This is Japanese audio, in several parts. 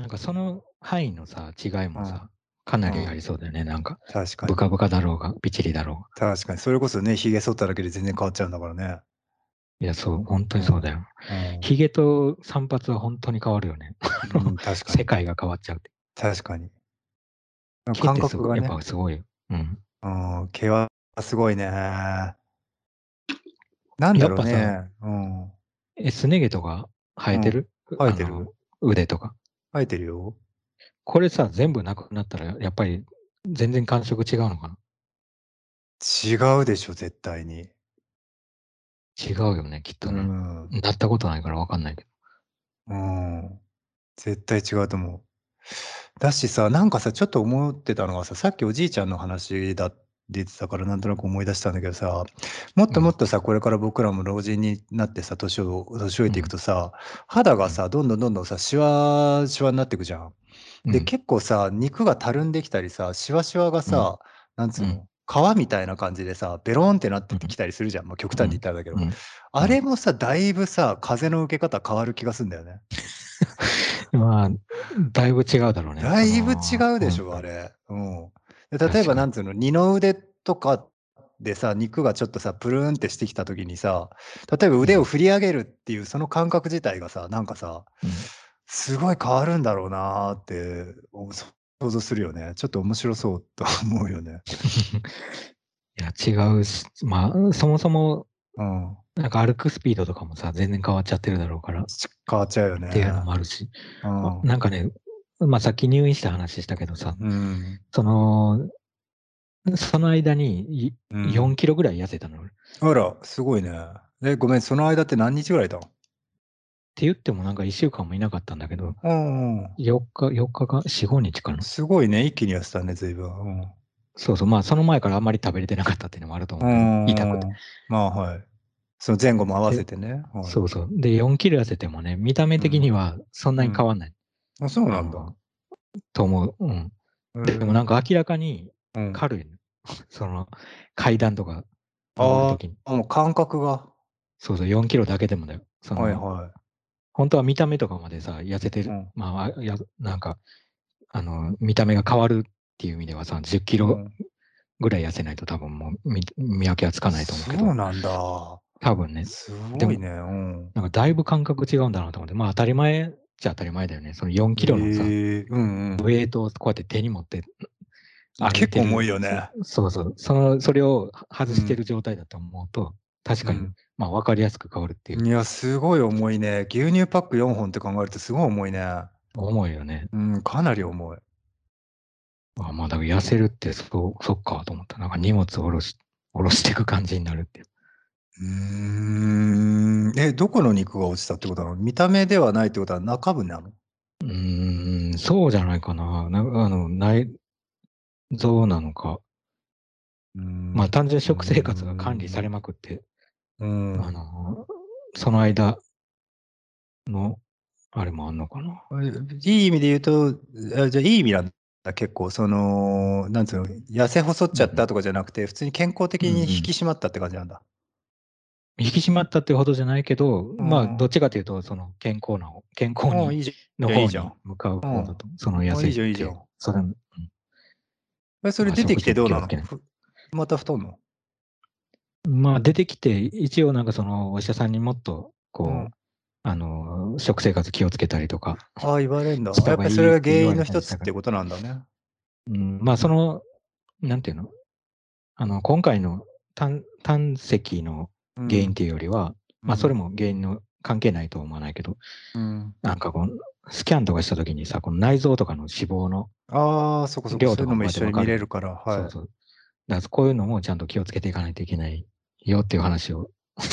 なんかその範囲のさ、違いもうん。さ、かなりうん。ありそうだよね、なんか。確かに。ブカブカだろうが、ピチリだろうが。確かに。それこそね、髭剃っただけで全然変わっちゃうんだからね。いや、そう、ほんとうん。にそうだよ。うん。髭と散髪はほんとに変わるよね。確かに。世界が変わっちゃう。確かに。感ってすごやっ覚がね。ぱすごいよ。うん。うん、毛はすごいね。なんだろうね。うん。え、すね毛とか生えてる？生えてる。腕とか。生えてるよ。これさ、全部なくなったら、やっぱり全然感触違うのかな？違うでしょ、絶対に。違うよね、きっうとね。ん。なったことないからわかんないけど。うん。絶対違うと思う。だしさ、なんかさ、ちょっと思ってたのがさ、さっきおじいちゃんの話だ出てたからなんとなく思い出したんだけどさ、もっうん。ともっとさ、これから僕らも老人になってさ、年を年老いうていくん。とさ、肌うん。がさ、どんどんどんどんさ、シワシワになってくじゃん。で、うん。結構さ、肉がたるんできたりさ、シワシワがうん。さ、なんつう。うんの、皮みたいな感じでさ、ベローンってなってうん。きたりするじゃん。ま、極端に言っうん。たらだけど。あれん。もさ、だいぶさ、風の受け方変わる気がすんだよね。まあ、だいぶ違うだろうね。そだいぶ違。うでしょ、あれ。うん。で、例えば。なんつうの、二の腕とかでさ、肉がちょっとさ、プルーンってしてきた時にさ、例えばうん。腕を振り上げるっていうその感覚自体がさ、なんかさ、うん。すごい変わるんだろうなって、お想像するよね。ちょっと面白そうと思うよね。いや、違うし、まあ、そもそもうん。なんか歩くスピードとかもさ、全然変わっちゃってるだろうから。ち変わっちゃうよっていうのね。もあるし。うん。あなんかね、ま、さっき入院した話したけどさ、うん。そのその間に、いう4ん。キロぐらい痩せたの、俺。あら、すごいね。え、ごめん、その間って何日ぐらいいたの？って言ってもなんか1週間もいなかったんだけど。うんうん。4日4日か4、5日かな。すごいね、一気に痩せたね、随分。うん。そうそう、まあ、その前からあんまり食べれてなかったっていうのもあるとう思うけど、痛くて。ん。まあ、はい。その前後も合わでせてね。はい。そうそう。で、4キロ痩せてもね、見た目うん。的にはそんなうん。に変わんない。あ、そうあなんだ。の、と思う。うん。へでもなんえ。か明らかにうん。軽いの。その階段とかああ、もう感覚が。そうそう、4キロだけでもだよ。はいはい。ほんとは見た目とかまでさ、痩せてる、うん。まあ、やなんか、あの、見た目が変わるっていう意味ではさ、10キロうん。ぐらい痩せないと多分もう、み見分けはつかないと思うけど。そうなんだ。多分ね。すごいね。うん。なんかだいぶ感覚違うんだなと思って、まあ、当たり前っちゃ当たり前だよね。その4キロのさ、へえ、うんうん。ウエイトをこうやって手に持って歩い結構。重いよね。そそうそう。そのそれをう外してるん。状態だと思うと、確かに、うん。まあ、分かりやすく変わるっていう。いや、すごい重いね。牛乳パック4本って考えるとすごい重いね。重いよね。うん、かなり重い。あ、まあ、だから痩せるって、そうそっかと思った。なんか荷物を下ろし下ろしてく感じになるっていう。うーん。え、どこの肉が落ちたってことなの？見た目ではないってことは中身なの？うーん、そうじゃないかな。なあの、内臓なのか。うーまあ、ん。単純に食生活が管理されん。まくって、うあん。の、その間の、あれもあんのかな。あ、いい意味で言うと、あ、じゃ、いい意味なんだ、結構。その、なんつうの、痩せ細っちゃっうん。たとかじゃなくて、普通に健康的うんうに引きん。締まったって感じなんだ。引き締まったっていうほどじゃないけど、うまあ、どっん。ちかというと、その健康な方健康にの方に。向かううん。方だと、その痩あ、いせいじゃんいいじゃん。て、それうん。え、それまあ、出てきてどうなの？また太んの？まあ、出てきて、一応なんかそのお医者さんにもっと、うこう、ん。あの、食生活気をつけたりとかああ、言われんだ。やっぱりそれが原因の一つって。ことなんだね。うん、まあ、その、なんていうの、あの、今回の胆胆石のう原因っん。ていうよりは、うまあ、それん。も原因の関係ないとは思わないけど、うん。なんかこう、スキャンとかした時にさ、この内臓とかの脂肪のああ、そこそこ、量とかも一緒に見。れるから、はい。そうそう。だからこういうのもちゃんと気をつけていかないといけないよっていう話を。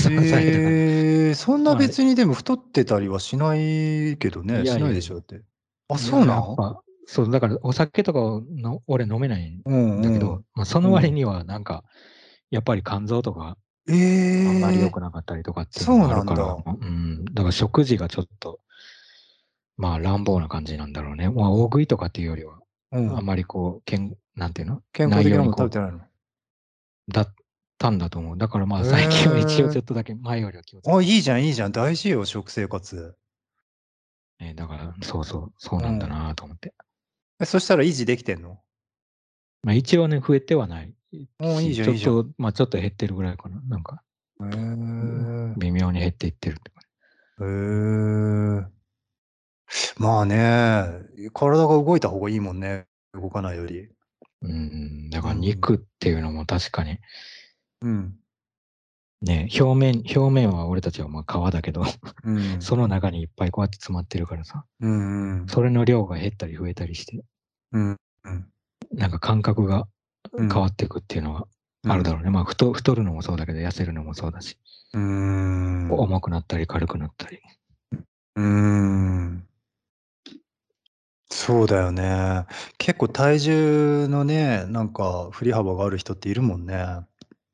ええ、そんなまあ別にでも太ってたりはしないけどいね、し。ないでしょ、だって。あ、そうなん？やっぱ、そう、だからお酒とかをの俺飲めないんうんうん。だけど、まあ、そうの割ん。にはなんか、やっぱり肝臓とか、えあんまり良え。くなかったりとかっていうそうのもあるから、なんだ。うん、だから食事がちょっと、まあ、乱暴な感じなんだろうね。まあ、大食いとかっていうよりは、あんうん。まりこう、けんなんていうの、健康的なもの食べてないの？うだったんだと思う。だからまあ、最近は一応ちょ。っとだけ前よりは気をつけあ、ていいじゃんいいじゃん、大事よ、食生活。ね、だから、そうそう、そうなんだなと思って。え、そしたら維持できてんの？まあ一応ね、増えてはないおーいいし。じゃんちょっと、まあちょっと減ってるぐらいかな。なんか、へー微妙に減っていってるって感へーまあね、体が動いた方がいいもんね。動かないより。じ。うん、だからうん肉っていうのも確かに、うん。ね、表面、表面は俺たちはまあ皮だけど、うん。その中にいっぱいこうやって詰まってるからさ、うんうん。それの量が減ったり増えたりして、うん。うん。なんか感覚がうん変わっていくっていうのがあるだろうね。まあ太太るのもそうだけど、痩せるのもそうだし、うーん。う重くなったり軽くなったり。ーん。そうだよね。結構体重のね、なんか振り幅がある人っているもんね。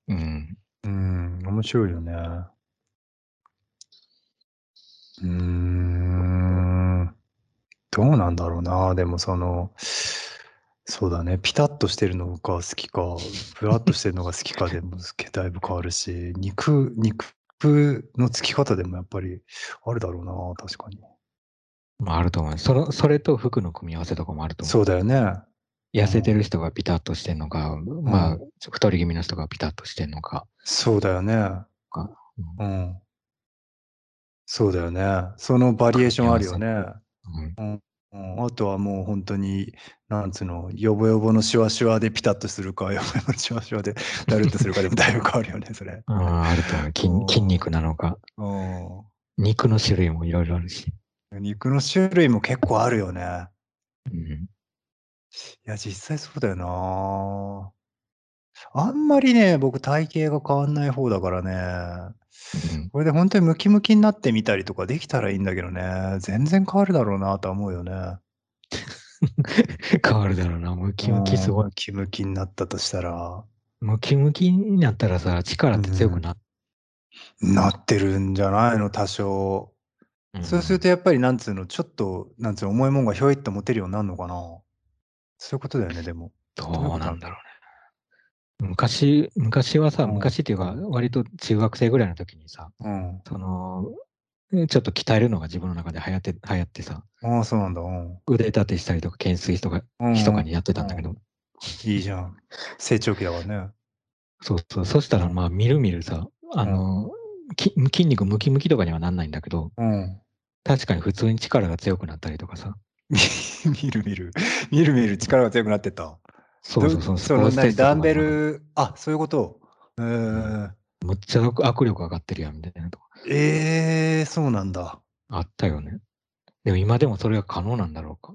うん。うん、面白いよね。うーん。どうなんだろうな。でもその、そうだね。ピタッとしてるのが好きか、ふわっとしてるのが好きかでもだいぶ変わるし、肉、肉のつき方でもやっぱりあるだろうな。確かに。まああると思う。そのそれと服の組み合わせとかもあると思う。そうだよね。痩せてる人がピタッとしてんのか、まあ、太り気味の人がピタッとしてんのか。そうだよね。かうん。そうだよね。そのバリエーションあるよね。うんうん、あとはもう本当に、なんつうの、ヨボヨボのシワシワでピタッとするか、ヨボヨボのシワシワで だるっとするかでもだいぶ変わるよね、それ。あああると思う筋うん筋肉なのか。う肉の種類もいろいろあるし。ん。肉の種類も結構あるよね。うん、いや、実際そうだよな。あんまりね、僕体型が変わんない方だからね。うんこれで本当にムキムキになってみたりとかできたらいいんだけどね。全然変わるだろうなとは思うよね。変わるだろうな。ムキムキすごいうんム。キムキになったとしたら。ムキムキになったらさ、力って強くなっなってるんじゃないの？多少。うんそうするとやっぱりなんつうの、ちょっと、なんつうの、重いもんがひょいっと持てるようになるのかな？そういうことだよね、でも。どうなんだろうね。昔、昔はさ、うん昔っていうか、割と中学生ぐらいの時にさ、うん。その、ちょっと鍛えるのが自分の中で流行って、流行ってさ、ああ、そうなんだ。うん。腕立てしたりとか、懸垂とか、うん日とかにやってたんだけど、いいじゃん。成長期だからね。そうそう、そしたらうんまあ、みるみるさ、あの、き筋肉ムキムキとかにはなんないんだけど、うん。確かに普通に力が強くなったりとかさ、み見る見る。見る見る力が強くなってった。そうそうそう、どそのダンベル、あ、そういうこと？えー、むっちゃ握力上がってるやんみたいなとこえー、そうなんだ。あったよね。でも今でもそれが可能なんだろうか？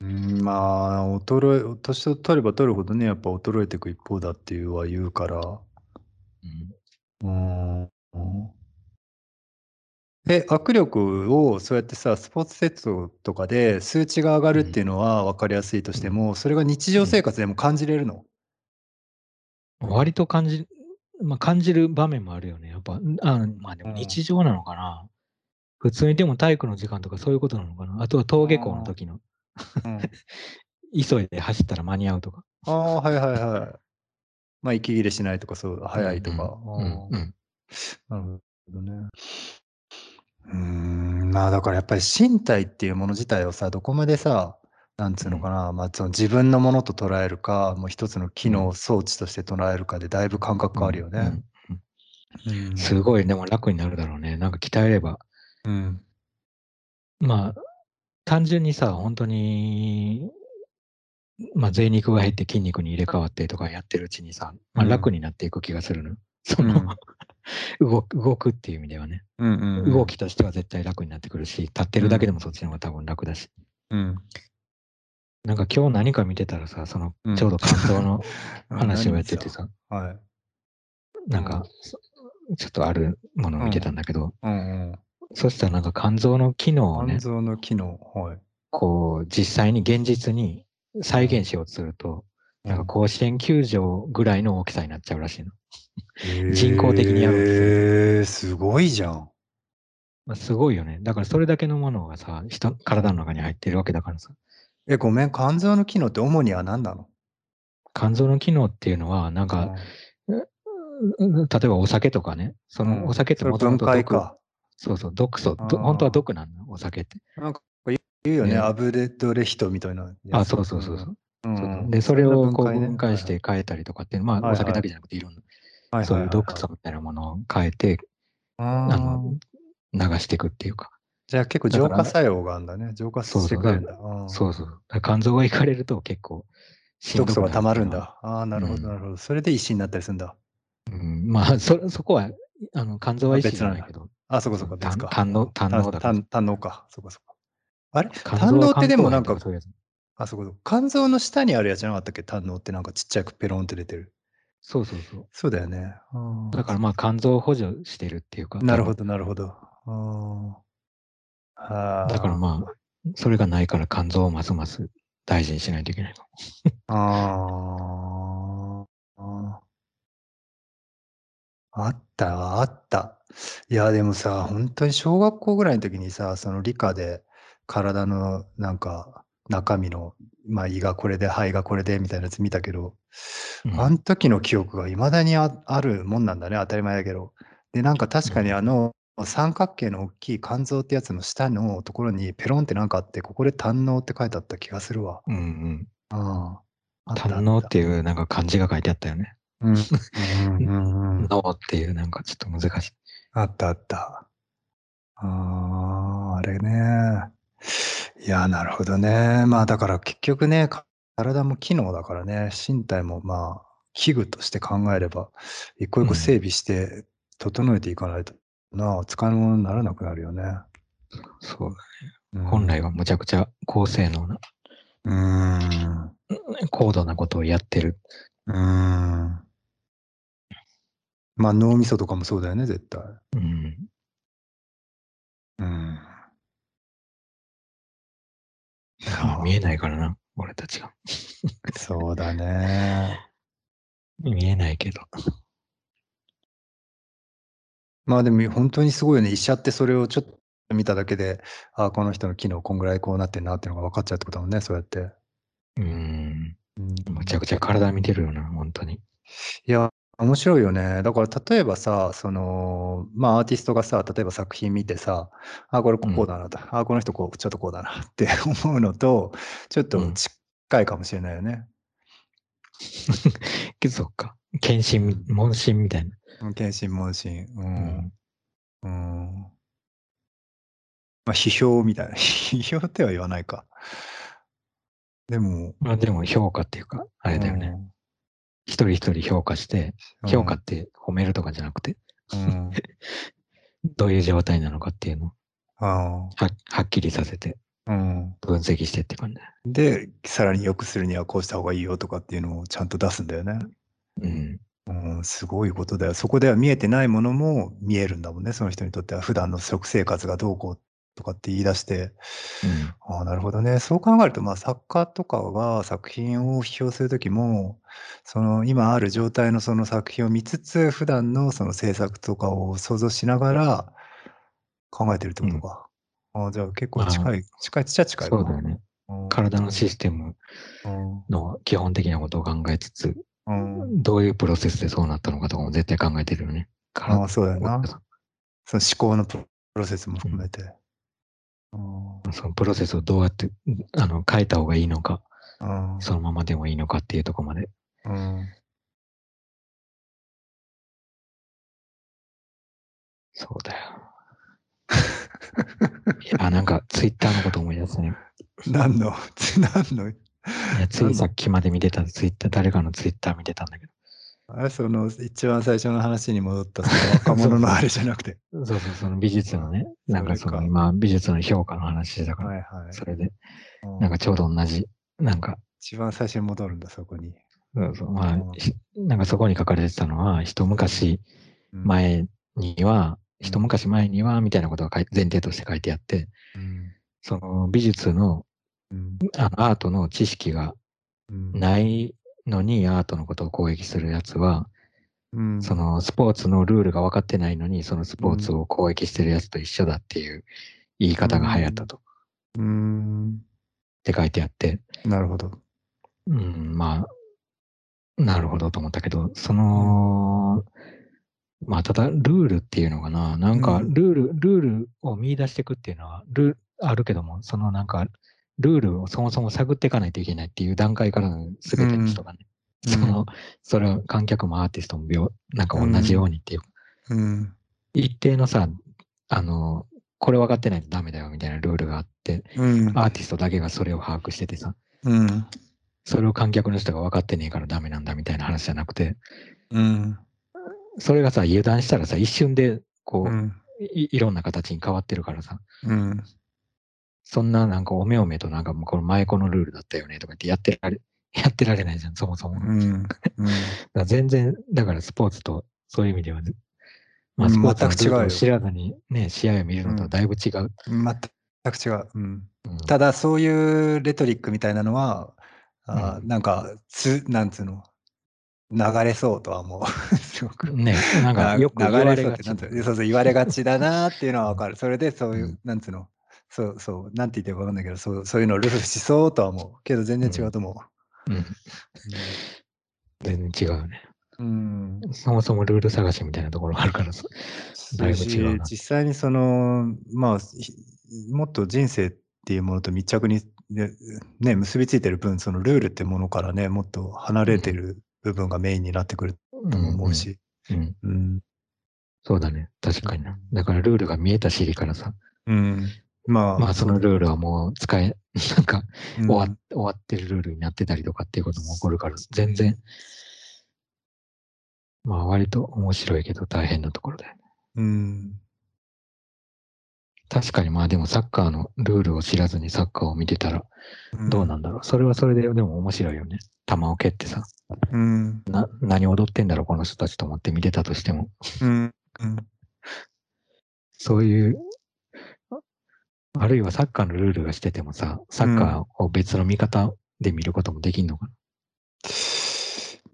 うん、まあ、衰え、年を取れば取るほどね、やっぱ衰えていく一方だっていうは言うから。うんうん。え、握力をそうやってさ、スポーツセットとかで数値が上がるっていうのは分かりやすいとしても、それが日常生活でも感じれるの？割と感じ、まあ、感じる場面もあるよね。やっぱ、あまあでもうん日常なのかな。普通にでも体育の時間とかそういうことなのかな。あとは登下校の時の、うん。急いで走ったら間に合うとか。ああ、はいはいはい。まあ、息切れしないとか、そう、早いとか。うんなるほどね。うーん、まあだからやっぱり身体っていうもの自体をさ、どこまでさ、なんつうのかな、まあその自分のものと捉えるか、もう一つの機能、うん装置として捉えるかでだいぶ感覚変わるよね。うんうんうんすごい、でも楽になるだろうね。なんか鍛えれば。うん。まあ、単純にさ、本当に、まあ、贅肉が減って筋肉に入れ替わってとかやってるうちにさ、まあ、うん楽になっていく気がするの？その、動く動くっていう意味ではね。うんうんうん動きとしては絶対楽になってくるし、立ってるだけでもそっちの方が多分楽だし。うん。なんか今日何か見てたらさ、そのうん、ちょうど肝臓の あ話をやってて。さ、何はい。なんか、そちょっとあるものを見てたんだけど、うんうん。そしたらなんか肝臓の機能をね肝、臓の機能。はい。こう、実際に現実に再現しようとすると、なんか甲子園球場ぐらいの大きさになっちゃうらしいの。人工的にやろうとすえー、すごいじゃん。まあ、すごいよね。だからそれだけのものがさ、人、体の中に入ってるわけだからさ。え、ごめん、肝臓の機能って主には何なの？肝臓の機能っていうのは、なんか、うん例えばお酒とかね、そのお酒ってもとも分と毒解か。そうそう、毒素、本当は毒なんだ、お酒って。なんか言うよね、ね。アブレッドレヒトみたいな。あ、そうそうそうそう。うん。そうう。ん。で、それをこうね。分解して変えたりとかっていう、まあ、お酒だけじゃなくていろんな、はいはいそういうはい毒素みたいなものを変えて、ああの、流していくっていうか。じゃあ結構浄化作用があるんだね。浄化してくれるんだ。うんそうそう。肝臓がいかれると結構毒素が溜まるんだ。ああ、なるほうんど、なるほど。それで石になったりするんだ。うん、まあ、そ、そこは、あの、肝臓は石じゃないけど、あ、そこそこ、別か。胆の胆のだから胆胆のか。そこそこ。あれ？肝胆のってでもなんかあそこそこ。肝臓の下にあるやつじゃなかったっけ？胆のってなんかちっちゃくペロンって出てる。そうそうそう。そうだよね。うんだからまあ肝臓を補助してるっていうか。なるほど、なるほど。うんあーだからまあ、それがないから肝臓をますます大事にしないといけない。ああ。あったわ、あった。いや、でもさ、本当に小学校ぐらいの時にさ、その理科で体のなんか中身の、まあ胃がこれで肺がこれでみたいなやつ見たけど、うんあの時の記憶が未だにああるもんなんだね、当たり前だけど。で、なんか確かにうんあの、三角形の大きい肝臓ってやつの下のところにペロンってなんかあって、ここで胆のって書いてあった気がするわ。うんうん。ああ。あった胆のっていうなんか漢字が書いてあったよね。うんうんうんうん。脳っていうなんかちょっと難しい。あったあった。ああ、あれね。いや、なるほどね。まあだから結局ね、か体も機能だからね、身体もまあ器具として考えれば、一個一個整備して整えていかないとな、使い物にならなくなるよね。そううん本来はむちゃくちゃ高性能な、うーん。高度なことをやってる。うーん。まあ脳みそとかもそうだよね、絶対。うん。うん。まあ見えないからな、俺たちが。そうだね。見えないけど。まあでも本当にすごいよね。医者ってそれをちょっと見ただけで、ああ、この人の機能こんぐらいこうなってんなっていうのが分かっちゃうってことだもんね、そうやって。うん。うんむちゃくちゃ体見てるよな、本当に。いや、面白いよね。だから例えばさ、その、まあアーティストがさ、例えば作品見てさ、あ、これこうだなと、あ、この人こう、ちょっとこうだなって 思うのと、ちょっと近いかもしれないよね。け どそっか。検診み、問診みたいな。うん検診問診。う。うんん。うん。まあ批評みたいな。批評っては言わないか。でも、まあでも評価っていうか、あれだよね。一人一人評価して、うん。評価って褒めるとかじゃなくて、うん。どういう状態なのかっていうのをあははっきりさせてあ。うん。分析してって感じで、さらに良くするにはこうした方がいいよとかっていうのをちゃんと出すんだよね。うん。うん、すごいことだよ。そこでは見えてないものも見えるんだもんね。その人にとっては普段の食生活がどうこうとかって言い出して、うん。ああ、なるほどね。そう考えると、まあ、作家とかが作品を批評するときも、その今ある状態のその作品を見つつ、普段のその制作とかを想像しながら考えてるってことか。ああ、じゃあ結構近い、近いっちゃ近いかそうだよね。うん体のシステムうんの基本的なことを考えつつ、うんどういうプロセスでそうなったのかとかも絶対考えてるよね。ああ、そうだよな。その思考のプロセスも含めて。うんそのプロセスをどうやってあの変えた方がいいのか、うんそのままでもいいのかっていうところまで。うんそうだよ。いや、なんかツイッターのこと思い出すね。何の、何の、いやついさっきまで見てたツイッター、誰かのツイッター見てたんだけど。あれ、その、一番最初の話に戻った、その若者のあれじゃなくて。そうそう、その美術のね、なんかその今、美術の評価の話してたから、はいはい。それで、うん。なんかちょうど同じ、なんか、一番最初に戻るんだ、そこに。そうそう。まあなんかそこに書かれてたのは、一昔うん、前には、うん。一昔前には、みたいなことが前提として書いてあって、うん。その美術のアートの知識がうん。ないのにアートのことを攻撃するやつは、うん。そのスポーツのルールが分かってないのに、そのスポーツを攻撃してるやつと一緒だっていう言い方が流行ったと。っうん。て書いてあって、なるほど。うん、まあ、なるほどと思ったけど、その、まあ、ただ、ルールっていうのかな、なんか、うんルール、ルールを見出していくっていうのは、ルーあるけども、そのなんか、ルールをそもそも探っていかないといけないっていう段階からの全ての人がね、うんその、それを観客もアーティストも病、なんか同じようにっていう、うん。一定のさ、あの、これ分かってないとダメだよみたいなルールがあって、うん。アーティストだけがそれを把握しててさ、うん。それを観客の人が分かってねえからダメなんだみたいな話じゃなくて、うん。それがさ、油断したらさ、一瞬で、こう、うん。いいろんな形に変わってるからさ、うん。そんななんかおめおめとなんかもうこの前このルールだったよねとかってやってられ、やってられないじゃん、そもそも。だかうん。ら全然、だからスポーツとそういう意味では、まあうんスポーツの全く違うよルールを知らずにね、試合を見るのとはだいぶ違う。うん。全く違う。うん。うんただ、そういうレトリックみたいなのは、あなんか、つ、なんつうの、流れそうとは思う。すごく。ね、なんかなよく言われがちなんつうそうそう言われがちだなっていうのはわかる。それでそういう、うんなんつうの、そうそう、なんて言ってるかわかんないけど、そうそういうのをルフしそうとは思う。けど全然違うと思うん、全然違うよね。う。うん。そもそもルール探しみたいなところがあるからさ。だいぶ違う実際にその、まあ、ひもっと人生っていうものと密着に、ねね、結びついてる分、そのルールってものからね、もっと離れてる部分がメインになってくるとも思うし。うん。うん。うん。そうだね。確かにな。だからルールが見えた尻からさ、うん。まあ、まあそのルールはもう使え、なんかうん終わっ終わってるルールになってたりとかっていうことも起こるから、全然、まあ割と面白いけど大変なところだよね。うん。確かにまあでもサッカーのルールを知らずにサッカーを見てたらどうなんだろう。それはそれででも面白いよね。球を蹴ってさ、うん。な、何踊ってんだろうこの人たちと思って見てたとしても、うん。うん。そういう、ああるいはサッカーのルールがしててもさ、サッカーを別の見方で見ることもできんのかな？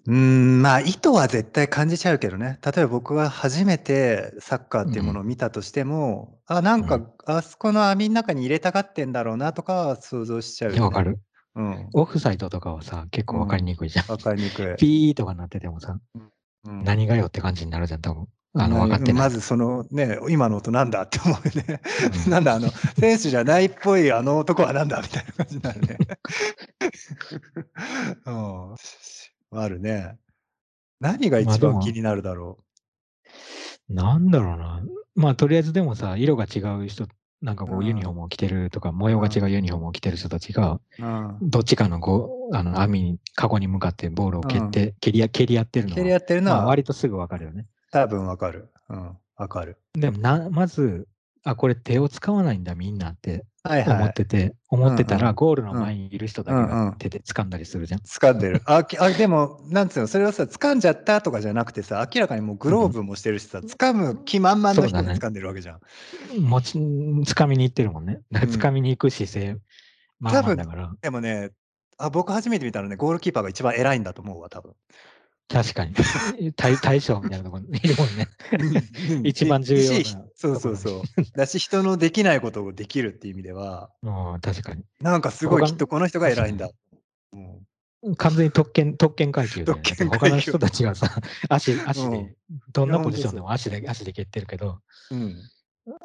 うん、まあ意図は絶対感じちゃうけどね。例えば僕は初めてサッカーっていうものを見たとしても、あ、なんか、うんあそこの網の中に入れたがってんだろうなとかは想像しちゃうよ、ね。いや、わか。る。うん。オフサイドとかはさ、結構わかりにくいじゃん。わかりにくい。ピーとかなっててもさ、うん何がよって感じになるじゃん、多分。あの、ま分かって。まずそのね、今の音なんだって思うよね。うんなんだ、あの、選手じゃないっぽいあの男はなんだみたいな感じになるね。うん。あるね。何が一番気になるだろなんだろうな。まあ、とりあえずでもさ、色が違う人、なんかこううんユニフォームを着てるとか、模様が違うユニフォームを着てる人たちが。どっちかのこうあの網に、カゴに向かってボールを蹴って、蹴りや蹴り合ってるの蹴り合ってるのは割とすぐわかるよね。多分わかる。うん。わかる。でもな、まず、あ、これ手を使わないんだ、みんなって思はいはい。ってて、思ってたら、うんうんゴールの前にいる人だけうんうんが手で掴んだりするじゃん。掴んでる。あ、きあでも、なんつうの、それはさ、掴んじゃったとかじゃなくてさ、明らかにもうグローブもしてるしさ、掴む気満々の人そうだねが掴んでるわけじゃん。持ち、掴みに行ってるもんね。掴みに行く姿勢、まあまあだから、でもね、あ僕初めて見たらね、ゴールキーパーが一番偉いんだと思うわ、多分。確かに。大大将みたいなところにいるもんね。一番重要なしそうそうそう。だし、人のできないことをできるっていう意味では、うん、確かに。なんかすごい他きっとこの人が偉いんだ。うん完全に特権、特権階級だよね。特権階級他の人たちがさ、足、足で、うんどんなポジションでも足で、足で蹴ってるけど、うん。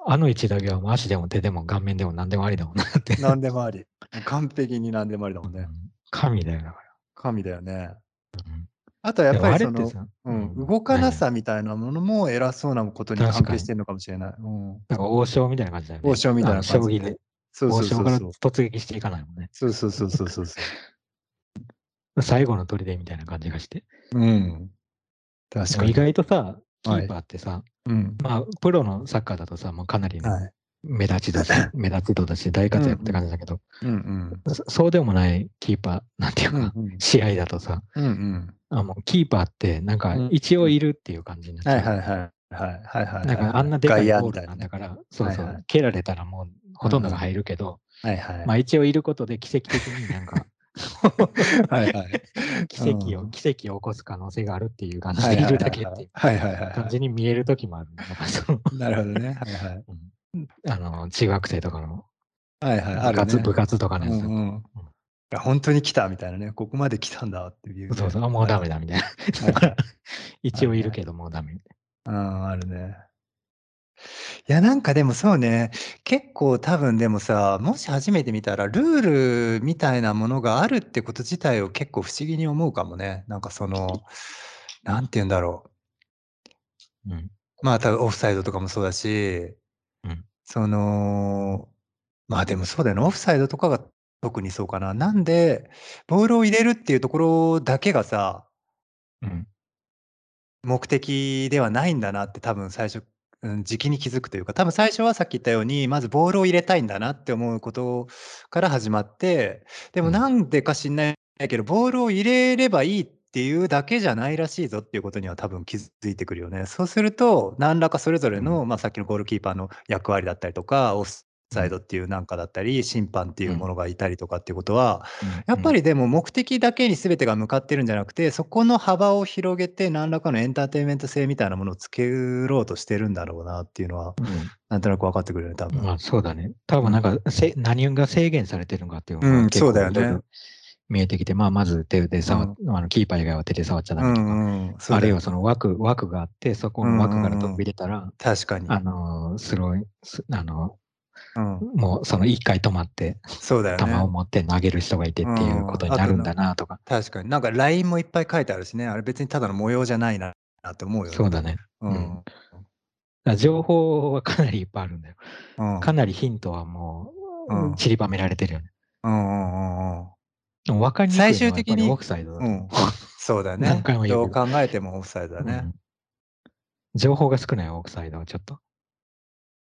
あの位置だけはもう足でも手でも顔面でも何でもありだもんなって。何でもあり。完璧に何でもありだもんね。うん神だよだか神だよね。ら。うんあとはやっぱりそのうん、うん動かなさみたいなものも偉そうなことに関係してるのかもしれない。うん、なんか王将みたいな感じだよね。王将みたいな感じで将棋で。そうそ王将からうそうそう。突撃していかないもんね。そうそうそうそうそうそ最後の砦みたいな感じがして。う。うん。確かに。意外とさ、キはいーパーってさ、うん。まあ、プロのサッカーだとさ、もうかなりのはい。目立ちだし、目立ち度だし、大活躍って感じだけど、うんそそうでもないキーパー、なんていううん。か、うんうん。試合だとさ、うんうん。あもうキーパーって、なんかうん一応いるっていう感じになっちゃう。はいはいはい。はいはいかあんなでかいゴールなんだから、そうそう、はいはい蹴られたらもうほとんどが入るけど、はいはい。まあ一応いることで奇跡的になんか、はいはい。奇跡を、うん奇跡を起こす可能性があるっていう感じでいるだけっていうはいはいはいは感じに見える時もある。なるほどね。はいはい。あの、中学生とかのはいはい。ある部活、ね。部活とかのやつ、うんうん。本当に来たみたいなね。ここまで来たんだっていうね。そうそう、あもうダメだみたいな。一応いるけどもうダメみたいうん、あるね。いや、なんかでもそうね、結構多分でもさ、もし初めて見たら、ルールみたいなものがあるってこと自体を結構不思議に思うかもね。なんかその、なんて言うんだろうん。う。まあ、多分オフサイドとかもそうだし、うん。その、まあでもそうだよね、オフサイドとかが特にそうかな。なんで、ボールを入れるっていうところだけがさうん。目的ではないんだなって多分最初、うん、時期に気づくというか、多分最初はさっき言ったように、まずボールを入れたいんだなって思うことから始まって、でもうん。なんでか知んないけど、ボールを入れればいいっていうだけじゃないらしいぞっていうことには多分気づいてくるよね。そうすると、何らかそれぞれうん。の、まあ、さっきのゴールキーパーの役割だったりとか、オフうん。サイドっていうなんかだったり、審判っていうもうん。のがいたりとかっていうことは、うん。やっうん。ぱりでも目的だけに全てが向かってるんじゃなくて、そこの幅を広げて、何らかのエンターテインメント性みたいなものを作ろうとしてるんだろうなっていうのは、うん。なんとなく分かってくるよね、多分。まあ、そうだね。多分なんか、うん。せ何が制限されてるのかっていうのうん、そうだよね。見えてきて、まあ、まず手で触っうん。あの、キーパー以外は手で触っちゃダうメとか、んうん、そうあるいは。その枠枠があって、そこうの枠から飛んうんうん。び出たら、確かに。あの、スローすあの、うん。もうその1回止まって、そうだよ球をね。持って投げる人がいてっていうこうん、とになるんだなとか。確かに。なんかラインもいっぱい書いてあるしね、あれ別にただの模様じゃないなって思うよね。そうだね。うん。情報はかなりいっぱいあるんだよ。うん。かなりヒントはもううん。散りばめられてるよね。うんうんうんうん。でも分かりにく最いのはやっぱりオ終的にフサイドだう。うん、そうだ何ね。どう回も言うけど。考えてもオフサイドだね。うん。情報が少ないオフサイドはちょっと。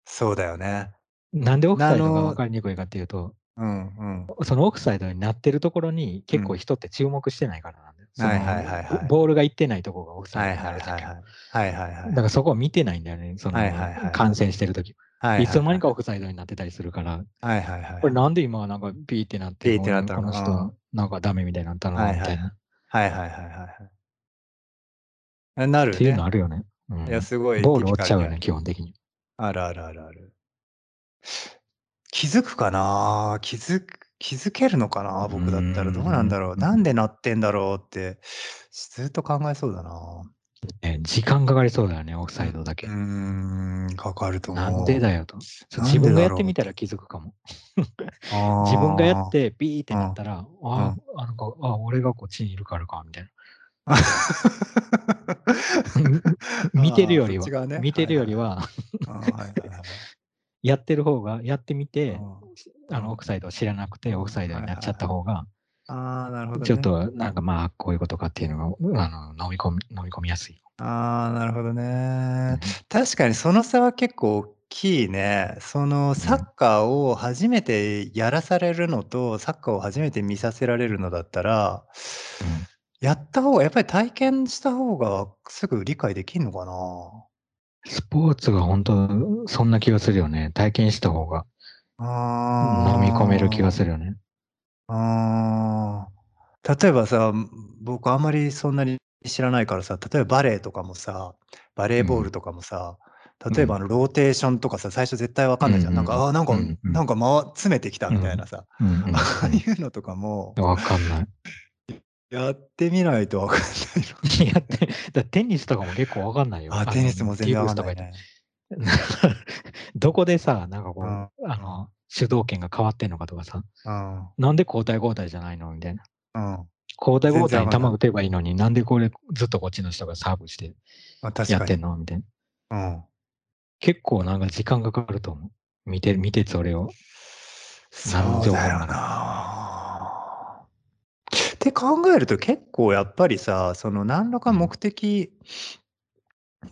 そうだよね。なんでオフサイドが分のかりにくいかっていうと、うんうん。そのオフサイドになってるところに結構うん。人って注目してないからなんだよ。そはいはいの、はいはい。ボールが行ってないとこがオフサイはいドになるときは。はいはいはい。はいはいはいはい。だからそこを見てないんだよね。そはいはの、いはいはい。観戦してるとき。はいいつの間にかオ。フサイドになってたりするから、はいはいはいはい。これなんで今はなんかピーってなって、ピーってなったこの人なんかダメみたいになったの？はいはいはい。みたいな。はいはいはいはいはい。え、なっていうのるね。あるよね。ういや、ん。すごいボール。落ちちゃうよね、基本的に。あるあるあるある。気づくかな？気づく気づけるのかうな？ー僕だったらどうなんだろう。なんん。で鳴ってんだろうって、ずっと考えそうだな。ね、時間かかりそうだよね、オフサイドだう、うけ。ーん、かかるとなんで思だよと。自分がやって。てみたら気づくかも。自分がやっあてビーって。なったら、ああ、うん。あ、なんか、あ、俺がこっちにいるからかみたいな。見てるよりはね。見て。るよりは。やってる方がやってみて、うん。あの、オうん。フサイドを知らなくて、オフサイドになっちゃったはい。方がああ、なるほどね。ちょっとなんか、まあ、こういうことかっていうのが、あの、飲み込み飲み込みやすい。ああ、なるほどうね。ん。確かにその差は結構大きいね。そのサッうん。カーを初めてやらされるのと、サッカーを初めて見させられるのだったら、うん。やった方がやっぱり体験した方がすぐ理解できんのかな？スポーツがほんと、そんな気がするよね。体験した方が飲み込める気があするよね。あ。ああ。例えばさ、僕あんまりそんなに知らないからさ、例えばバレエとかもさ、バレうん。ーボールとかもさ、うん。例えばあのローテーションとかさ、最初絶対分かうんんないじゃん。なんか、ああ、なんかうん。うんうん。なんか、ま詰めてきたうん。みたいなさ、うんうんああいうのとかも分かんない。やってみないと分かんないのやって、だテニスとかも結構分かんないよ。あ、あの、テニスも全ギ然分ブスとか言って。かんないね。どこでさ、なんかうん。こう、あの、主導権が変わってんのかとかさ、うん。なんで交代交代じゃないの？みたいな。うん。交代全交代に球。打てばいいのに、なんでこれずっとこっちの人がサーブしてやってん。の？みたいな。うん。結構なんか時間かかると思う。見て見てそれを。そうだよなかって考えると結構やっぱりさ、その何らかうん。目的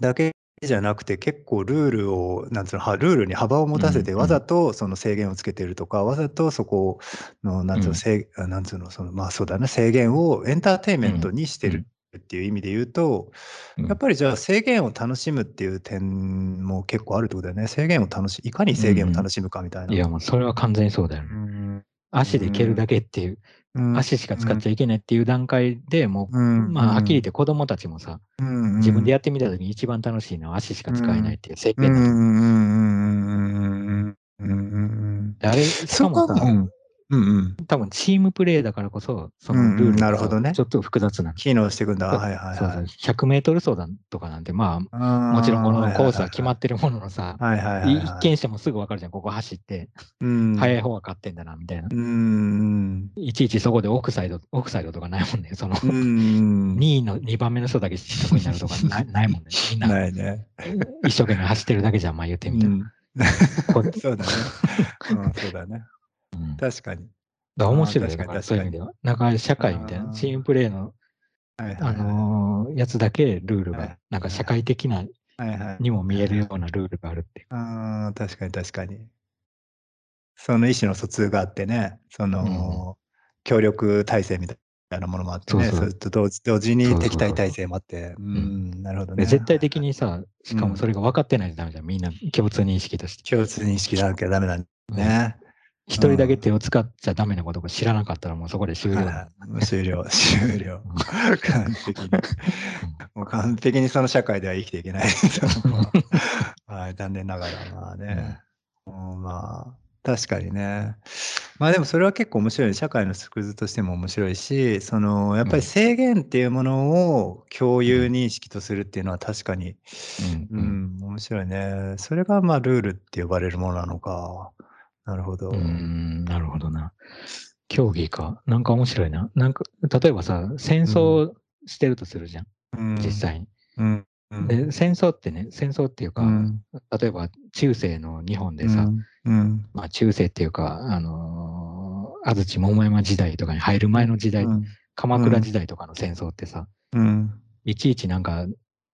だけじゃなくて、結構ルールを、なんつうの、はルールに幅を持うんたせて、わざうん。とその制限をつけてるとか、わざとそこの、なんつうの、うん。せいあ、なんつうの、その、ま、そうだね、制限をエンターテインうん。メントにしてるうん。っていう意味で言うと、うん。やっぱりじゃあ制限を楽しむっていう点も結構あるってことだよね。制限を楽しいかにうん制限をうん。楽しむかみたいな。いや、もうそれは完全にそうだよね。足で蹴るん。だけっていう、うん、足しか使っちゃいけないっていう段階でもう、まあ、はっきり言って子供たちもさ、自分でやってみた時に一番楽しいのは足しか使えないっていう制うだと。あれ、しかもさ、うん。うんうん。多分チームプレーだからこそ、そのルールがなるほどねちょっと複雑なの。機能していくんだ。はいはいそうそうはい。100メートル走だとかなんて、まあ、ももちろんこのコースは決まってるもののさ。一見してもすぐ分かるじゃん、ここ走って、うん。速い方が勝ってんだな、みたいな。うん。いちいちそこでオフサイド、オフサイドとかないもんね。その、うん。2位の2番目の人だけ失速になるとかない ないもんね。みんなないね。一生懸命走ってるだけじゃん、まあ言ってみたら。うん そうだね。うん、そうだね。うん確かに。だ面白いよあー確かにだそういう意味では。なんか社会みたいな、チームプレーの、あはいはいはい。のーやつだけルールはいが、なんか社会的な。にも見えるようなルールがあるっていう。ああ、確かに確かに。その意思の疎通があってね、その、協力体制みたいなものもあってね、そうそうと同時同時に敵対体制もあって、うん、なるほどね。で絶対的にさ、しかもそれが分かってないとダメじゃん、みんな共通認識として。共通認識なきゃダメなんだね。一人だけ手を使っちゃダメなことが知らなかったらもうそこで終了終了、終了。完璧に。もう完璧にその社会では生きていけない。はい、残念ながら、まあね。うんまあ、確かにね。まあでもそれは結構面白い。社会の縮図としても面白いし、その、やっぱり制限っていうものを共有認識とするっていうのは確かに、うんううんん、面白いね。それがまあルールって呼ばれるものなのか。なるほど。うーん、なるほどな。競技か。なんか面白いな。なんか、例えばさ、戦争してるとするじゃん、うん実。際に。うん。うんで、戦争ってね、戦争っていうか、うん例えば中世の日本でさ、うん。まあ中世っていうか、あのー安土桃山時代とかに入る前の時代、うん鎌倉時代とかの戦争ってさ、うん。いちいちなんか、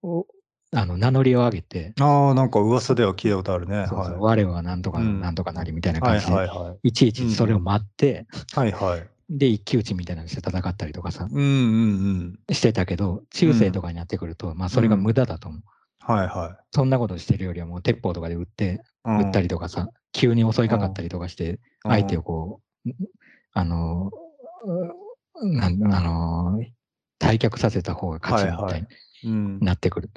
おあの名乗りを上げて、ああ、なんか噂では聞いたことあるね。そうそうは我はなんとかうんなんとかなりみたいないはい感じで、はいはい。いちいちそれを待って、はいはい。で、一騎打ちみたいなのして戦ったりとかさ、うんうんうん。してたけど、中世とかになってくると、まあそれが無駄だと思う。はいはそんなことしてるよりはもう鉄砲とかで撃って、い。撃ったり、りとかさ、急に襲いかかったりとかして、相手をこう、あの、うなんあの、退却させた方が勝ちみたいにうん。なってくる。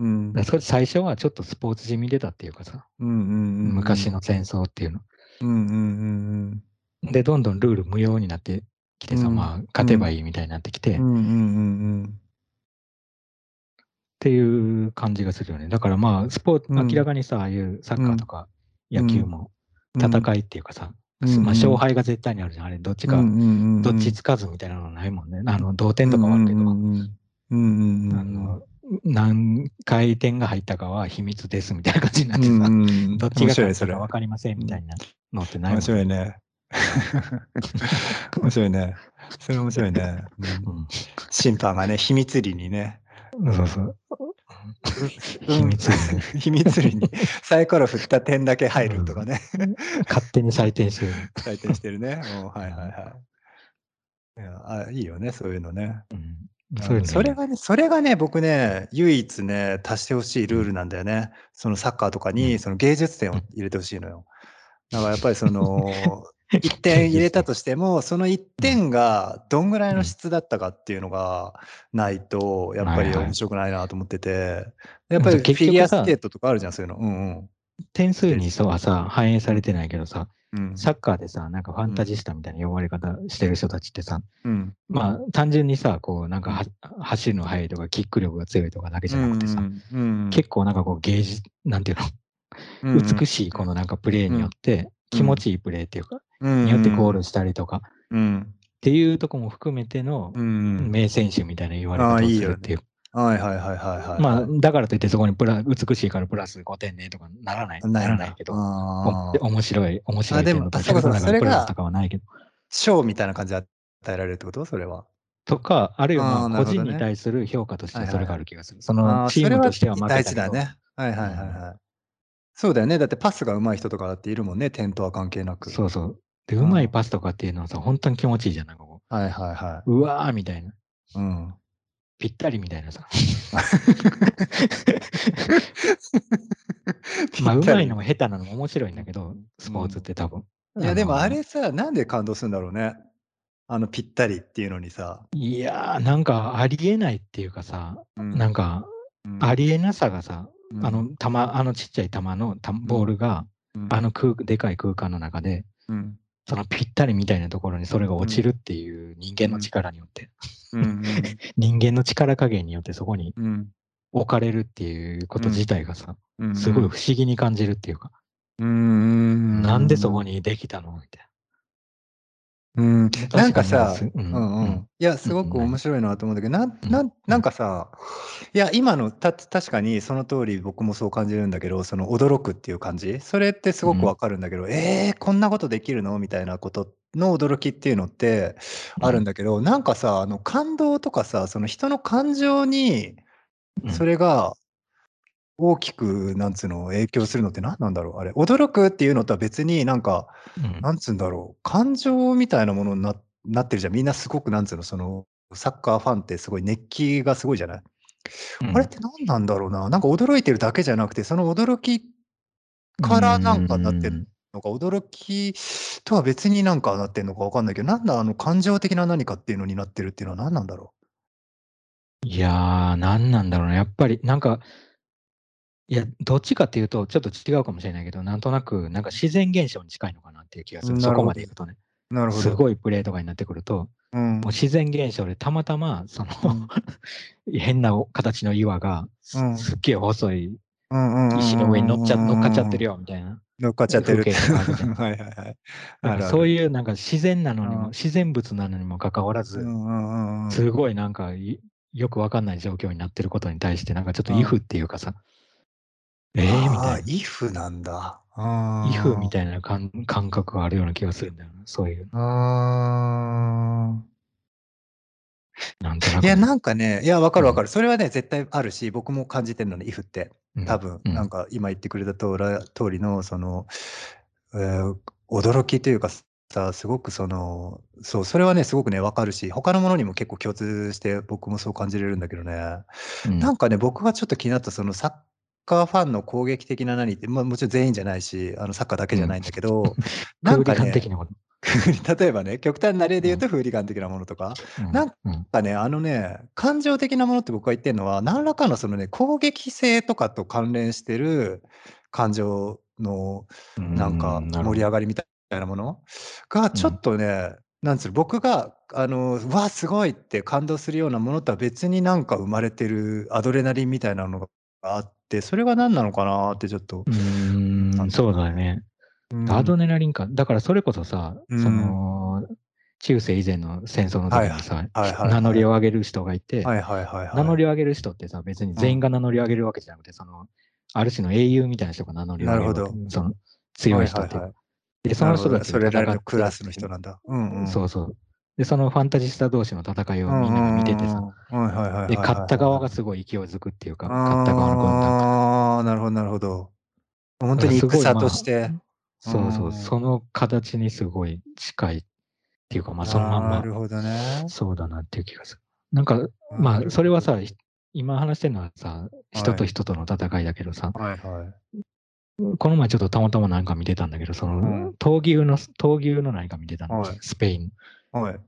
うん最初はちょっとスポーツ地味でたっていうかさ、うんうんうん。昔の戦争っていうの。うんうんうんで、どんどんルール無用になってきてさ、うんまあ、勝てばいいみたいになってきて、うん。うんうんうんっていう感じがするよね。だからまあ、スポーツ、うん明らかにさ、ああいうサッカーとか野球もうん。戦いっていうかさ、うんまあ、勝敗が絶対にあるじゃん。あれ、どっちか、どっちつかずみたいなのないもんね。あの、同点とかはあるけど、うんうんうんうんあの、何回点が入ったかは秘密ですみたいな感じになってさ、うんうんどっちが勝ったか分かりませんみたいなのってない面白いね。面白いね。それ面白いね。うんうん審判がね、秘密裏にね。そうそう。秘密裏に秘密裏にサイコロ振った点だけ入るとかね。勝手に採点してる。採点してるね。うんはいはいはい。いやあいいよね、そういうのね。うんあそういうのいいそれがね、それがね、僕ね、唯一ね、足してほしいルールなんだよね。そのサッカーとかうん。に、その芸術点を入れてほしいのよ。だからやっぱりその、1点入れたとしても、その1点がどんぐらいの質だったかっていうのがないと、やっぱり面白くないなと思ってて、やっぱりフィギュアスケートとかあるじゃん、そういうの。うん点数にそうはさ、反映されてないけどさ、うん。サッカーでさ、なんかファンタジスタみたいな呼ばれ方してる人たちってさ、うん。まあ単純にさ、こうなんかは走るの速いとか、キック力が強いとかだけじゃなくてさ、うん結構なんかこう芸術、なんていううんの、美しいこのなんかプレーによって、気持ちいいプレーっていうか、うんによってゴールしたりとか、っうん。ていうとこも含めてのうん。名選手みたいな言われ方をするっていう。はいはいはいはいはい。まあ、だからといってそこにプラ美しいからプラス5点ねとかならない、ならないけど、面白い、面白いあでもそうかプラそれがスとかはないけど。賞みたいな感じで与えられるってこと？それは。とか、あるいは個人に対する評価としてそれがある気がする。そあのチームとしては負けた大けど事だね。はいはいはいはい。そうだよね。だってパスが上手い人とかだっているもんね。点とは関係なく。そうそう。で、うんうまいパスとかっていうのはさ、本当に気持ちいいじゃん。なんかこはいはいはう、うわーみたいな。い。うん。ぴったりみたいなさ。まあ、うまいのも下手なのも面白いんだけど、スポーツって多分。いやでものあれさ、なんで感動するんだろうね。あのぴったりっていうのにさ。いやー、なんかありえないっていうかさ、うん。なんか、うん。ありえなさがさ、うん。あの、球、あのちっちゃい球のたボールが、うん。あの空でかい空間の中で、うんそのぴったりみたいなところにそれが落ちるっていう人間の力によって、うんうん人間の力加減によってそこにうん。置かれるっていうこと自体がさ、うん。すごい不思議に感じるっていうか、うんなんでそこにできたのみたいうん、な。なんかさ、確にうんうん、いや、すごく面白いなと思うんだけど、なんうん。なんなんかさ、いや、今のた確かにその通り僕もそう感じるんだけど、その驚くっていう感じ、それってすごくわかるんだけど、えー、こんなことできるの？みたいなことの驚きっていうのってあるんだけど、なんかさ、あの感動とかさ、その人の感情にうん。それが大きく、なんつうの、影響するのって何なんだろう？あれ、驚くっていうのとは別になんか、うん。なんつうんだろう、感情みたいなものにななってるじゃん。みんなすごくなんつうの、その、サッカーファンってすごい熱気がすごいじゃない、うん。あれって何なんだろうな？なんか驚いてるだけじゃなくて、その驚きからなんかなってるのか、驚きとは別になんかなってるのかわかんないけど、なんだあの感情的な何かっていうのになってるっていうのは何なんだろいやー、なんなんだろうな。やっぱり、なんか、いや、どっちかっていうと、ちょっと違うかもしれないけど、なんとなく、なんか自然現象に近いのかなっていう気がする。そこまでいくとね。う。なるほど。すごいプレーとかになってくると、うんもう自然現象でたまたま、その、変な形の岩が、すうんすっげえ細い石の上に乗っちゃ乗っかっちゃってるよ。よ、みたいな。乗っかっちゃってる。はいはいはい。そうういうなんか自然なのにも、うん自然物なのにもかかわらず。すごいなんかいよくわかんない状況になってることに対して、なんかちょっとうんイフっていうかさ、えー、みたいな。イフなんだ。イフみいたいな感感覚があるような気がするんだよな。そういう、な。あなんとなく。あ。いや、なんかね、いや、わかるわかる。それはね、絶対あるし、僕も感じてるのね、イフって。うん多分、うんなんか今言ってくれた通りの、その、えー驚きというかさ、すごくその、そう、それはね、すごくね、わかるし、他のものにも結構共通して、僕もそう感じれるんだけどね。うんなんかね、僕がちょっと気になった、そのサッカーファンの攻撃的な何って、まあ、もちろん全員じゃないし、あのサッカーだけじゃないんだけど、なんかね、的なこと。例えばね、極端な例で言うと、フーリガン的なものとか、うん。なんかね、あのね、感情的なものって僕が言ってるのは、何らかのそのね、攻撃性とかと関連してる感情のなんか盛り上がりみたいなもの？が、ちょっとね、なんつうの、僕が、あの、うわ、すごいって感動するようなものとは別になんか生まれてるアドレナリンみたいなのがあって、それが何なのかなってちょっとう。ーん、そうだよね。うんアドレナリンか。だからそれこそさ、うんその、中世以前の戦争の時にさ、名乗りを上げる人がいて。名乗りを上げる人ってさ、別に全員が名乗りを上げるわけじゃなくて、その、ある種の英雄みたいな人が名乗りを上げるわけなるほその強い人ってで、その人たちそれなりのクラスの人なんだ。うんうん。そうそう。で、そのファンタジスタ同士の戦いをみんなが見ててさ。で、勝った側がすごい勢いづくっていうか、勝った側の。ああ、なるほどなるほど。本当に戦まあとして。そうそうう、んその形にすごい近いっていうか、まあ、そのまんま、なるほどね。そうだなっていう気がする。なんか、まあ、それはさ、ひ今話してるのはさ、人と人との戦いだけどさ、はいはい。この前ちょっとたまたま何か見てたんだけど、その、うん闘牛の、闘牛の何か見てたの、はいスペイン。はい。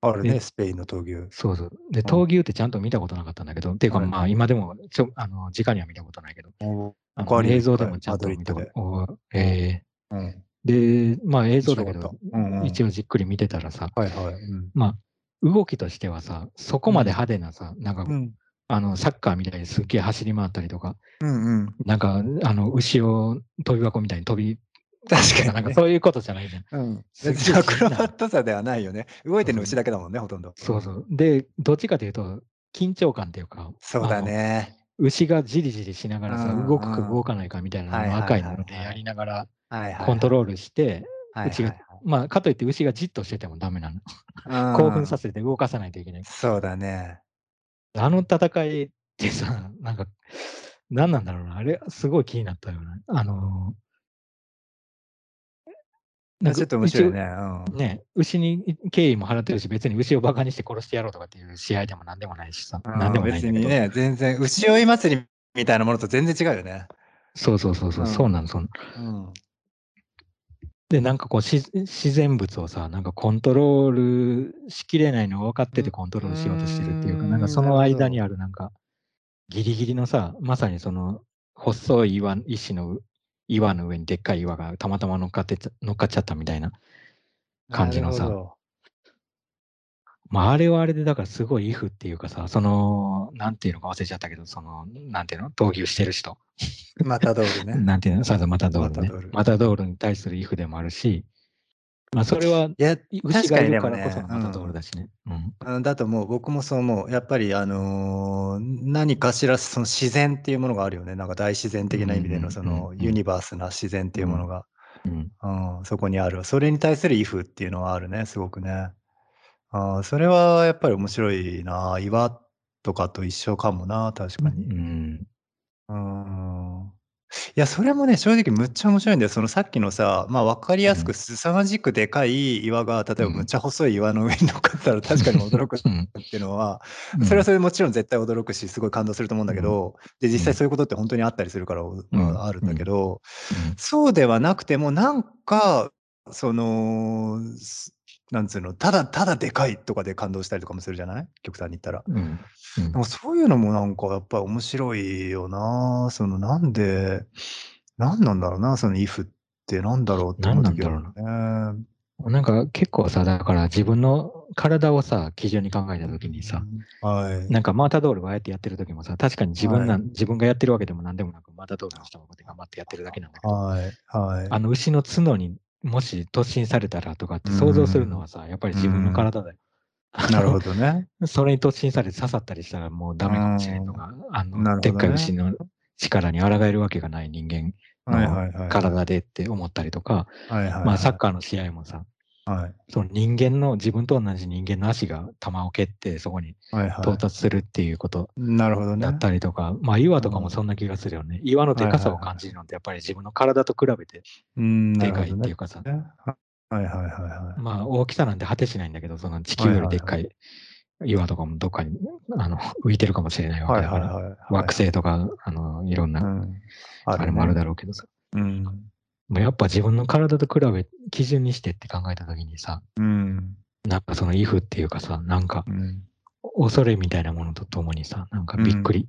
あるね、でスペインの闘牛。そうそう。で、ん闘牛ってちゃんと見たことなかったんだけど、っていうかはいまあ今でも、ちょ、あの、直には見たことないけど、おあ他にの映像でもちゃんと見たこと、おえうん。ーで、まあ映像だけど面白かっ、たうんうん一応じっくり見てたらさ、はいはい。うん。まあ、動きとしてはさ、そこまで派手なさ、なんか、うんあの、サッカーみたいにすっげえ走り回ったりとか、うんうん。なんか、あの、牛を飛び箱みたいに飛び、確かにねなんかそういうことじゃないじゃん。うん。別にアクロバットさではないよね。動いてるの牛だけだもんね、ほとんど。そうそう。で、どっちかというと、緊張感っていうか、そうだ。ね。牛がじりじりしながらさ、うん動くか動かないかみたいなのを赤いのでやりながら。コントロールして、はい牛がはいまあ、かといって牛がじっとしててもダメなの。はい興奮させて動かさないといけない。そうだね。あの戦いってさ、なんか、何なんだろうな。あれ、すごい気になったよね。あのーちょっと面白いね。一応ね、牛に敬意も払ってるし、別に牛をバカにして殺してやろうとかっていう試合でも何でもないしさ。うん。何でもないんだ。別にね、全然、牛追い祭りみたいなものと全然違うよね。そうそうそうそう、うんそうなの、そうなの。うん。で、なんかこうし、自然物をさ、なんかコントロールしきれないのが分かっててコントロールしようとしてるっていうか、うんなんかその間にあるなんか、ギリギリのさ、まさにその、細い岩、石の岩の上にでっかい岩がたまたま乗っかって乗っかっちゃったみたいな感じのさ。まあ、あれはあれで、だからすごい if っていうかさ、その、なんていうのか忘れちゃったけど、その、なんていうの？闘牛してる人。マタドールね。なんていうの？そうそう、マタドールねマタドール。に対する if でもあるし、まあ、それは、いや、牛確かにね。うん。うんだと思う。僕もそう思う。やっぱり、あのー何かしらその自然っていうものがあるよね。なんか大自然的な意味でのそのユニバースな自然っていうものが、うん。うん、そこにある。それに対する if っていうのはあるね、すごくね。あーそれはやっぱり面白いな。岩とかと一緒かもな、確かうに。ん。うん。いや、それもね、正直むっちゃ面白いんだよ。そのさっきのさ、まあ分かりやすくうん凄まじくでかい岩が、例えばうん。むっちゃ細い岩の上に乗っかったら確かに驚くっうん。ていうのは、うん。それはそれでもちろん絶対驚くし、すごい感動すると思うんだけど、で、実際そういうことって本当にあったりするから、まあ、あるんだけど、そうではなくても、なんか、その、すなんつうの、ただただでかいとかで感動したりとかもするじゃない？極端に言ったら。うん。うん。なんかそういうのもなんかやっぱり面白いよな。そのなんで、なんなんだろうな、その if ってなんだろうって思う時あね。なんか結構さ、だから自分の体をさ、基準に考えたときにさ、はい。なんかマータドールがああやってやってる時もさ、確かに自分な、はい自分がやってるわけでも何でもなく、マータドールの人がこ頑張ってやってるだけなんだけど、はい。はい。あの牛の角にもし突進されたらとかって想像するのはさ、やっぱり自分の体だよ。なるほどね。それに突進されて刺さったりしたらもうダメかもしれんとか、あの、でっかい牛の力に抗えるわけがない人間はいはいはい。体でって思ったりとか。まあサッカーの試合もさ、はい。その人間の、自分と同じ人間の足が球を蹴ってそこにはいはい。到達するっていうことなるほどね。だったりとか、まあ岩とかもそんな気がするよね。岩のでかさを感じるのってやっぱり自分の体と比べてうん、なでかいっていうかさ、ねはいはいはいはい。まあ大きさなんて果てしないんだけど、その地球よりでっかい岩とかもどっかにあの浮いてるかもしれないわはいけだから、はいはい。惑星とか、あの、いろんな、うん。あれもあるだろろうけどさ、う。うん。やっぱ自分の体と比べ、基準にしてって考えたときにさ、うん。なんかその if っていうかさ、なんかうん。恐れみたいなものとともにさ、なんかびっくり、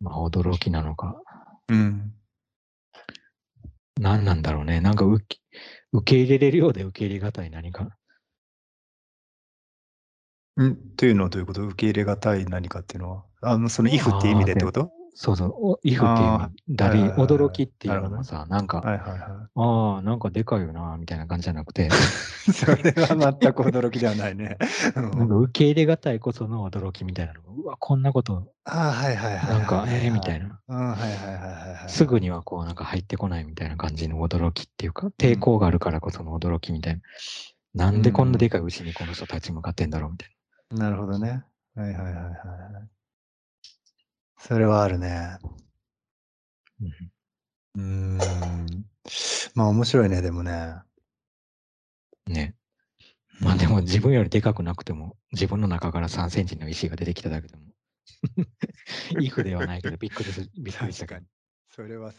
まあ驚きなのか、うん。何なんだろうね。なんか受け入れれるようで受け入れがたい何か。ん？というのはどういうこと？受け入れがたい何かっていうのは？あの、その if っていう意味でってこと？そうそう、お if っていうだり、驚きっていうのもさ、なんか、はいはいはああ、なんかでかいよな、みたいな感じじゃなくて、い。それは全く驚きではないね。うんなんか受け入れがたいこその驚きみたいなのが、うわ、こんなこと、ああ、はいはいはいはい。なんか、ええみたいな。うん、はいはいはいはいはい。すぐにはこう、なんか入ってこないみたいな感じの驚きっていうか、抵抗があるからこその驚きみたいな。なんでこんなでかい牛にこの人立ち向かってんだろうみたいなるほどね。はいはいはいはいはい。それはあるね。な。うーん。まあ面白いね、でもね。うん、ね。まあでも自分よりでかくなくても、自分の中から3センチの石が出てきただけでも、イフではないけど、びっくりする、びっくりしたかに。それは